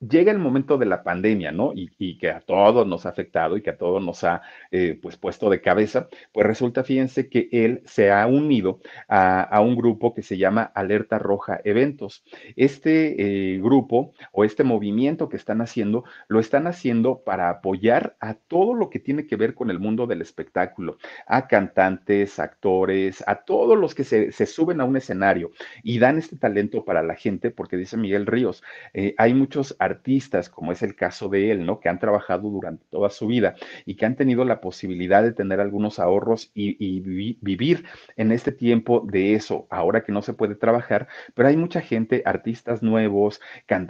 llega el momento de la pandemia, ¿no? Y, que a todos nos ha afectado y que a todos nos ha eh, pues puesto de cabeza, pues resulta, fíjense que él se ha unido a, a un grupo que se llama Alerta Roja Eventos. Este eh, grupo o este movimiento que están haciendo, lo están haciendo para apoyar a todo lo que tiene que ver con el mundo del espectáculo, a cantantes, actores, a todos los que se, se suben a un escenario y dan este talento para la gente, porque dice Miguel Ríos, eh, hay muchos como es el caso de él, ¿no? Que han trabajado durante toda su vida y que han tenido la posibilidad de tener algunos ahorros y, y vi, vivir en este tiempo de eso, ahora que no se puede trabajar, pero hay mucha gente, artistas nuevos,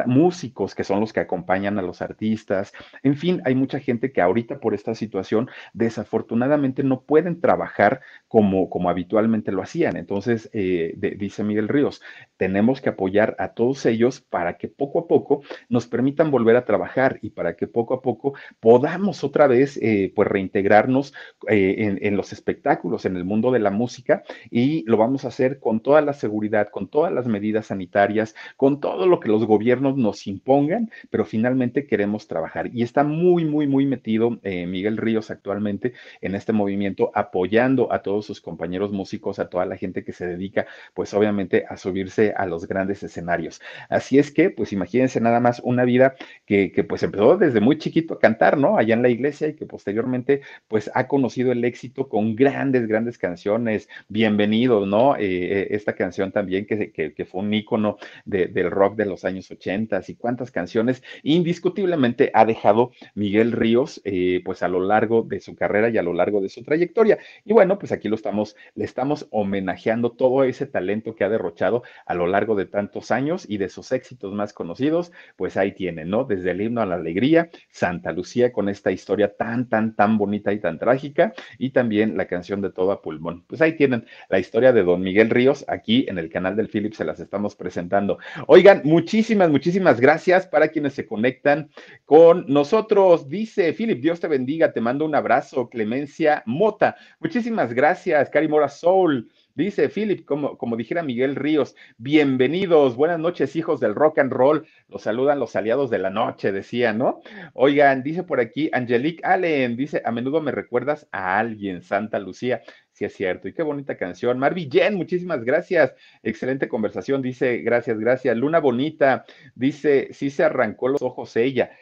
músicos que son los que acompañan a los artistas, en fin, hay mucha gente que ahorita por esta situación desafortunadamente no pueden trabajar como, como habitualmente lo hacían. Entonces, eh, dice Miguel Ríos, tenemos que apoyar a todos ellos para que poco a poco nos permitan volver a trabajar y para que poco a poco podamos otra vez eh, pues reintegrarnos eh, en, los espectáculos, en el mundo de la música y lo vamos a hacer con toda la seguridad, con todas las medidas sanitarias, con todo lo que los gobiernos nos impongan, pero finalmente queremos trabajar. Y está muy, muy, muy metido eh, Miguel Ríos actualmente en este movimiento, apoyando a todos sus compañeros músicos, a toda la gente que se dedica, pues obviamente a subirse a los grandes escenarios. Así es que, pues imagínense nada más una vida que, pues empezó desde muy chiquito a cantar, ¿no? Allá en la iglesia y que posteriormente pues ha conocido el éxito con grandes, grandes canciones. Bienvenido, ¿no? Eh, esta canción también que, que, fue un ícono de, del rock de los años 80 y cuántas canciones indiscutiblemente ha dejado Miguel Ríos eh, pues a lo largo de su carrera y a lo largo de su trayectoria. Y bueno, pues aquí lo estamos, le estamos homenajeando todo ese talento que ha derrochado a lo largo de tantos años y de sus éxitos más conocidos, pues ahí tienen, ¿no? Desde el himno a la alegría, Santa Lucía con esta historia tan, tan, tan bonita y tan trágica, y también la canción de todo a pulmón. Pues ahí tienen la historia de don Miguel Ríos, aquí en el canal del Philip se las estamos presentando. Oigan, muchísimas, muchísimas gracias para quienes se conectan con nosotros. Dice Philip, Dios te bendiga, te mando un abrazo, Clemencia Mota. Muchísimas gracias, Cari Mora Soul. Dice Philip, como, como dijera Miguel Ríos, bienvenidos, buenas noches, hijos del rock and roll. Los saludan los aliados de la noche, decía, ¿no? Oigan, dice por aquí Angelique Allen, dice, a menudo me recuerdas a alguien, Santa Lucía. Sí, es cierto. Y qué bonita canción. Marvi Jen, muchísimas gracias. Excelente conversación. Dice, gracias, gracias. Luna Bonita, dice, sí se arrancó los ojos ella.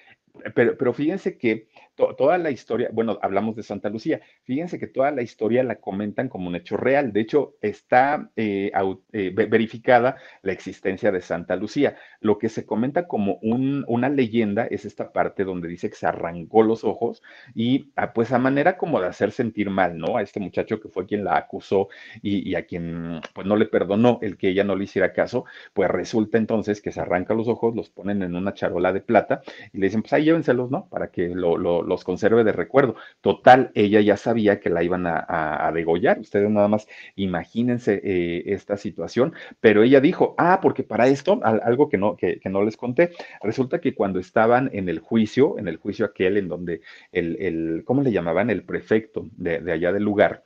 Pero, pero fíjense que to, toda la historia, bueno, hablamos de Santa Lucía, fíjense que toda la historia la comentan como un hecho real. De hecho, está eh, eh, verificada la existencia de Santa Lucía. Lo que se comenta como un, una leyenda es esta parte donde dice que se arrancó los ojos y ah, pues a manera como de hacer sentir mal, ¿no? A este muchacho que fue quien la acusó y, y a quien pues no le perdonó el que ella no le hiciera caso, pues resulta entonces que se arranca los ojos, los ponen en una charola de plata y le dicen, pues ahí llévenselos, ¿no? Para que lo, lo los conserve de recuerdo. Total, ella ya sabía que la iban a, degollar. Ustedes nada más imagínense eh, esta situación, pero ella dijo, ah, porque para esto, algo que no, que, que, no les conté, resulta que cuando estaban en el juicio, en el juicio aquel en donde el, el ¿cómo le llamaban? El prefecto de, de allá del lugar,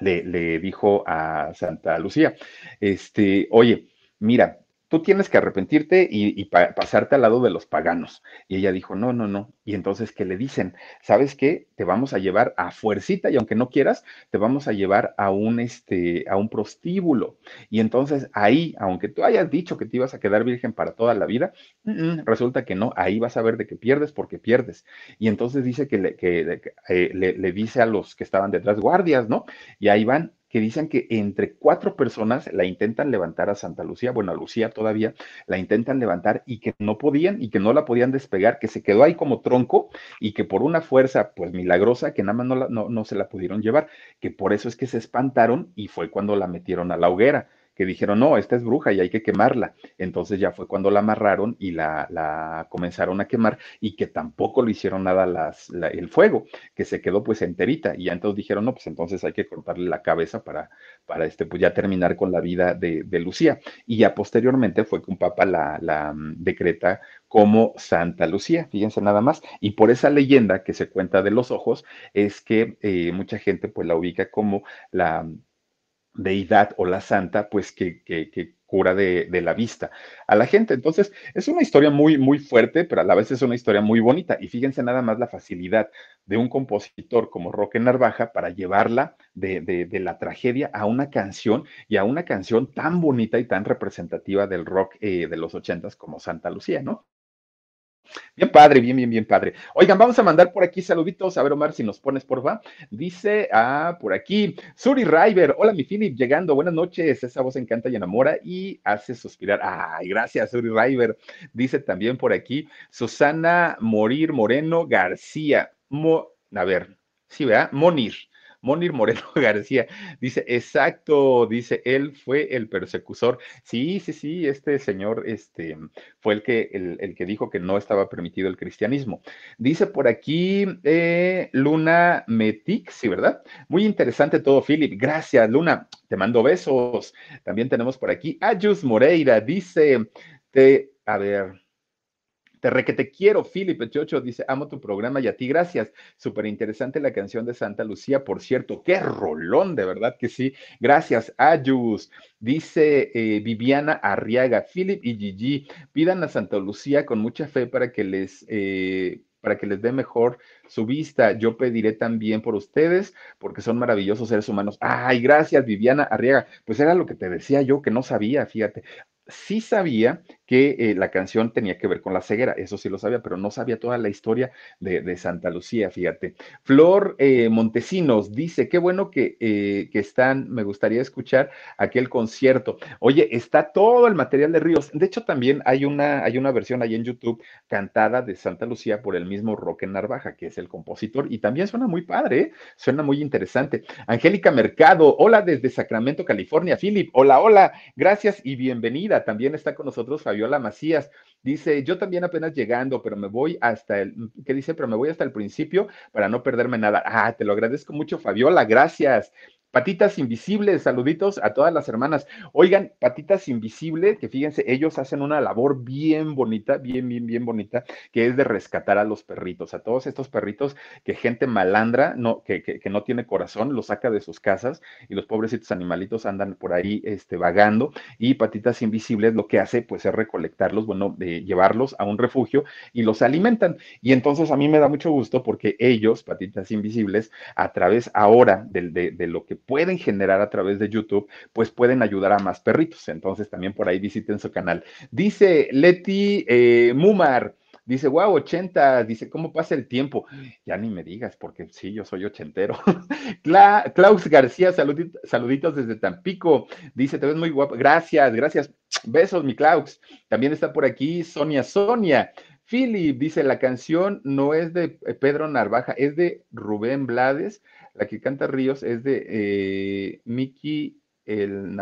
le, le dijo a Santa Lucía, este, oye, mira, tú tienes que arrepentirte y, y pa pasarte al lado de los paganos. Y ella dijo, no, no, no. Y entonces, ¿qué le dicen? ¿Sabes qué? Te vamos a llevar a fuercita y aunque no quieras, te vamos a llevar a un, este, a un prostíbulo. Y entonces ahí, aunque tú hayas dicho que te ibas a quedar virgen para toda la vida, mm -mm, resulta que no, ahí vas a ver de que pierdes porque pierdes. Y entonces dice que, le, que eh, le, le dice a los que estaban detrás, guardias, ¿no? Y ahí van que dicen que entre cuatro personas la intentan levantar a Santa Lucía, bueno, a Lucía todavía, la intentan levantar y que no podían y que no la podían despegar, que se quedó ahí como tronco y que por una fuerza pues milagrosa que nada más no, la, no, no se la pudieron llevar, que por eso es que se espantaron y fue cuando la metieron a la hoguera que dijeron, no, esta es bruja y hay que quemarla. Entonces ya fue cuando la amarraron y la, la comenzaron a quemar y que tampoco le hicieron nada las, el fuego, que se quedó pues enterita. Y ya entonces dijeron, no, pues entonces hay que cortarle la cabeza para, para este, pues ya terminar con la vida de, de Lucía. Y ya posteriormente fue que un papa la, la mm, decreta como Santa Lucía, fíjense nada más. Y por esa leyenda que se cuenta de los ojos es que eh, mucha gente pues la ubica como la deidad o la santa, pues que, que, cura de, de, la vista a la gente. Entonces, es una historia muy, muy fuerte, pero a la vez es una historia muy bonita. Y fíjense nada más la facilidad de un compositor como Roque Narvaja para llevarla de, de, la tragedia a una canción y a una canción tan bonita y tan representativa del rock eh, de los ochentas como Santa Lucía, ¿no? Bien padre, bien, bien, bien padre. Oigan, vamos a mandar por aquí saluditos. A ver, Omar, si nos pones, por favor. Dice, ah, por aquí, Suri River. Hola, mi Philip, llegando. Buenas noches. Esa voz encanta y enamora y hace suspirar. Ay, gracias, Suri River. Dice también por aquí, Susana Morir Moreno García. a ver, sí, ¿verdad? Monir. Monir Moreno [LAUGHS] García dice, exacto, dice, él fue el persecutor. Sí, sí, sí, este señor este, fue el que, el, que dijo que no estaba permitido el cristianismo. Dice por aquí eh, Luna Metic, sí, ¿verdad? Muy interesante todo, Philip. Gracias, Luna. Te mando besos. También tenemos por aquí Ayus Moreira, dice, te, a ver, te re que te quiero, Philip Chocho dice, amo tu programa y a ti gracias. Súper interesante la canción de Santa Lucía, por cierto, qué rolón, de verdad que sí. Gracias, Ayus. Dice eh, Viviana Arriaga, Philip y Gigi, pidan a Santa Lucía con mucha fe para que les... Eh, para que les dé mejor su vista. Yo pediré también por ustedes, porque son maravillosos seres humanos. Ay, gracias, Viviana Arriaga. Pues era lo que te decía yo, que no sabía, fíjate sí sabía que eh, la canción tenía que ver con la ceguera, eso sí lo sabía, pero no sabía toda la historia de, Santa Lucía, fíjate. Flor eh, Montesinos dice, qué bueno que, eh, que, están, me gustaría escuchar aquel concierto. Oye, está todo el material de Ríos. De hecho, también hay una, hay una versión ahí en YouTube cantada de Santa Lucía por el mismo Roque Narvaja, que es el compositor, y también suena muy padre, suena muy interesante. Angélica Mercado, hola desde Sacramento, California. Philip, hola, hola, gracias y bienvenida. También está con nosotros Fabiola Macías. Dice, yo también apenas llegando, pero me voy hasta el, ¿qué dice? Pero me voy hasta el principio para no perderme nada. Ah, te lo agradezco mucho, Fabiola, gracias. Patitas Invisibles, saluditos a todas las hermanas. Oigan, Patitas Invisibles, que fíjense, ellos hacen una labor bien bonita, bien, bien, bien bonita, que es de rescatar a los perritos, a todos estos perritos que gente malandra, no, que, que, no tiene corazón, los saca de sus casas y los pobrecitos animalitos andan por ahí este, vagando. Y Patitas Invisibles lo que hace, pues, es recolectarlos, bueno, de llevarlos a un refugio y los alimentan. Y entonces a mí me da mucho gusto porque ellos, Patitas Invisibles, a través ahora de, de lo que pueden generar a través de YouTube, pues pueden ayudar a más perritos. Entonces también por ahí visiten su canal. Dice Leti eh, Mumar. Dice, wow, 80, dice, ¿cómo pasa el tiempo? Ya ni me digas, porque sí, yo soy ochentero. [LAUGHS] Klaus García, saluditos, saluditos desde Tampico. Dice, te ves muy guapo. Gracias, gracias. Besos, mi Klaus. También está por aquí Sonia Sonia. Philip dice, la canción no es de Pedro Narvaja, es de Rubén Blades. La que canta Ríos es de eh, Miki el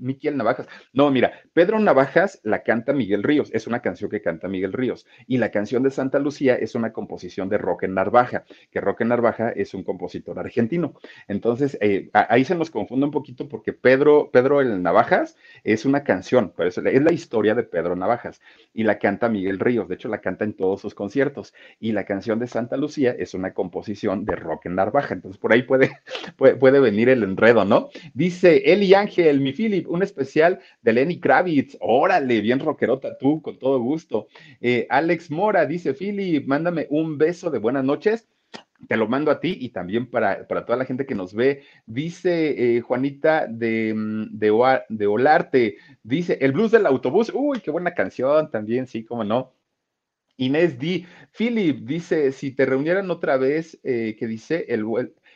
Miguel Navajas. No, mira, Pedro Navajas la canta Miguel Ríos, es una canción que canta Miguel Ríos. Y la canción de Santa Lucía es una composición de Roque Narvaja, que Roque Narvaja es un compositor argentino. Entonces, eh, ahí se nos confunde un poquito porque Pedro, Pedro el Navajas es una canción, pero es, es la historia de Pedro Navajas. Y la canta Miguel Ríos, de hecho la canta en todos sus conciertos. Y la canción de Santa Lucía es una composición de Roque Narvaja. Entonces, por ahí puede, [LAUGHS] puede, puede venir el enredo, ¿no? Dice Eli Ángel, mi Philip, un especial de Lenny Kravitz. Órale, bien rockerota tú, con todo gusto. Eh, Alex Mora dice, Philip, mándame un beso de buenas noches. Te lo mando a ti y también para, para toda la gente que nos ve. Dice eh, Juanita de, mm, de, de Olarte, dice, el blues del autobús. Uy, qué buena canción también, sí, cómo no. Inés D. Philip dice, si te reunieran otra vez, eh, que dice, el,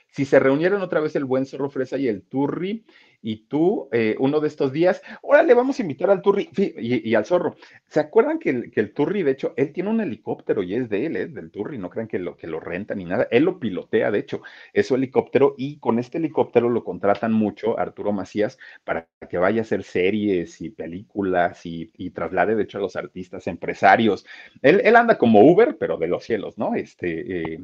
si se reunieran otra vez el buen zorro fresa y el turri, y tú eh, uno de estos días, órale, vamos a invitar al Turri y, al zorro. ¿Se acuerdan que el, que el, Turri, de hecho, él tiene un helicóptero y es de él, es del Turri, no crean que lo, que lo renta ni nada, él lo pilotea, de hecho, es su helicóptero y con este helicóptero lo contratan mucho Arturo Macías para que vaya a hacer series y películas y, traslade, de hecho, a los artistas, empresarios. Él, él, anda como Uber, pero de los cielos, ¿no? Este, eh,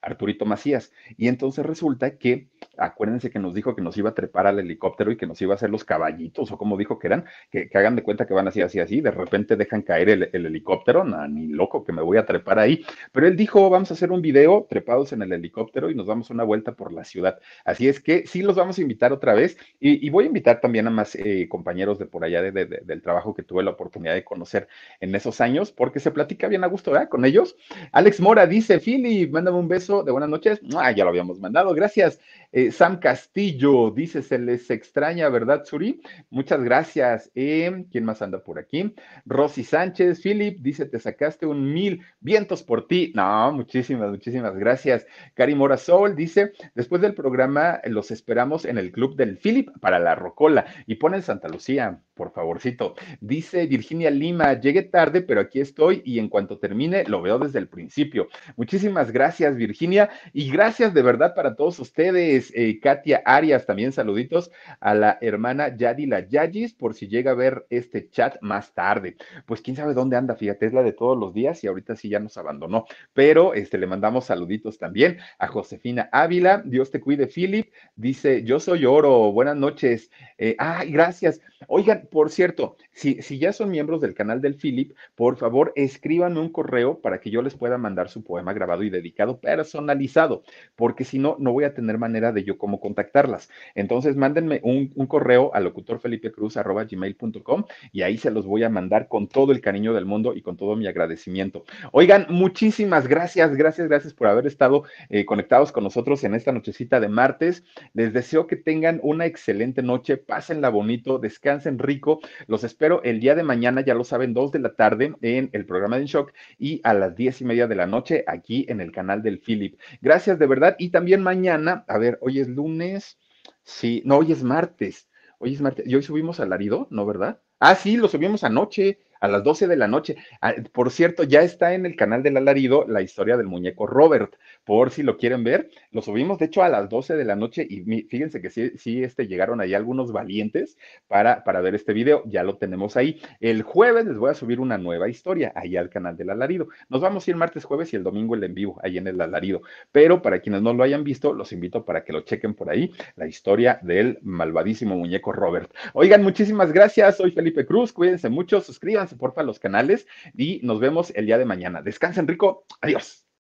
Arturito Macías. Y entonces resulta que, acuérdense que nos dijo que nos iba a trepar al helicóptero y que nos iba a hacer los caballitos, o como dijo que eran, que, hagan de cuenta que van así, así, así, de repente dejan caer el, helicóptero, ni loco que me voy a trepar ahí. Pero él dijo, vamos a hacer un video trepados en el helicóptero y nos damos una vuelta por la ciudad. Así es que sí los vamos a invitar otra vez y, voy a invitar también a más eh, compañeros de por allá del trabajo que tuve la oportunidad de conocer en esos años, porque se platica bien a gusto, ¿verdad? Con ellos. Alex Mora dice, Philly, mándame un beso de buenas noches. Ah, ya lo habíamos mandado, gracias. Eh, Sam Castillo dice, se les extraña, ¿verdad, Suri? Muchas gracias. Eh, ¿Quién más anda por aquí? Rosy Sánchez, Philip, dice, te sacaste un mil vientos por ti. No, muchísimas, muchísimas gracias. Cari Mora Sol dice, después del programa los esperamos en el club del Philip para la Rocola y ponen Santa Lucía, por favorcito. Dice Virginia Lima, llegué tarde, pero aquí estoy y en cuanto termine lo veo desde el principio. Muchísimas gracias, Virginia, y gracias de verdad para todos ustedes. Eh, Katia Arias, también saluditos a la hermana Yadila Yagis, por si llega a ver este chat más tarde. Pues quién sabe dónde anda, fíjate, es la de todos los días y ahorita sí ya nos abandonó, pero este, le mandamos saluditos también a Josefina Ávila, Dios te cuide, Philip, dice, yo soy oro, buenas noches. Eh, ay, gracias. Oigan, por cierto, si, si ya son miembros del canal del Philip, por favor, escríbanme un correo para que yo les pueda mandar su poema grabado y dedicado personalizado, porque si no, no voy a tener manera de yo cómo contactarlas. Entonces, mándenme un, correo a locutorfelipecruz.gmail.com y ahí se los voy a mandar con todo el cariño del mundo y con todo mi agradecimiento. Oigan, muchísimas gracias, gracias, gracias por haber estado eh, conectados con nosotros en esta nochecita de martes. Les deseo que tengan una excelente noche, pásenla bonito, descansen rico. Los espero el día de mañana, ya lo saben, dos de la tarde en el programa de Shock y a las diez y media de la noche aquí en el canal del Philip. Gracias de verdad. Y también mañana, a ver, hoy es lunes. Sí, no, hoy es martes. Hoy es martes. Y hoy subimos al Larido, ¿no, verdad? Ah, sí, lo subimos anoche a las 12 de la noche. Ah, por cierto, ya está en el canal del alarido la historia del muñeco Robert, por si lo quieren ver. Lo subimos, de hecho, a las 12 de la noche y fíjense que sí, sí este, llegaron ahí algunos valientes para, para ver este video. Ya lo tenemos ahí. El jueves les voy a subir una nueva historia ahí al canal del alarido. Nos vamos a ir martes, jueves y el domingo el en vivo ahí en el alarido. Pero para quienes no lo hayan visto, los invito para que lo chequen por ahí, la historia del malvadísimo muñeco Robert. Oigan, muchísimas gracias. Soy Felipe Cruz. Cuídense mucho, suscríbanse porfa los canales y nos vemos el día de mañana. Descansen rico. Adiós.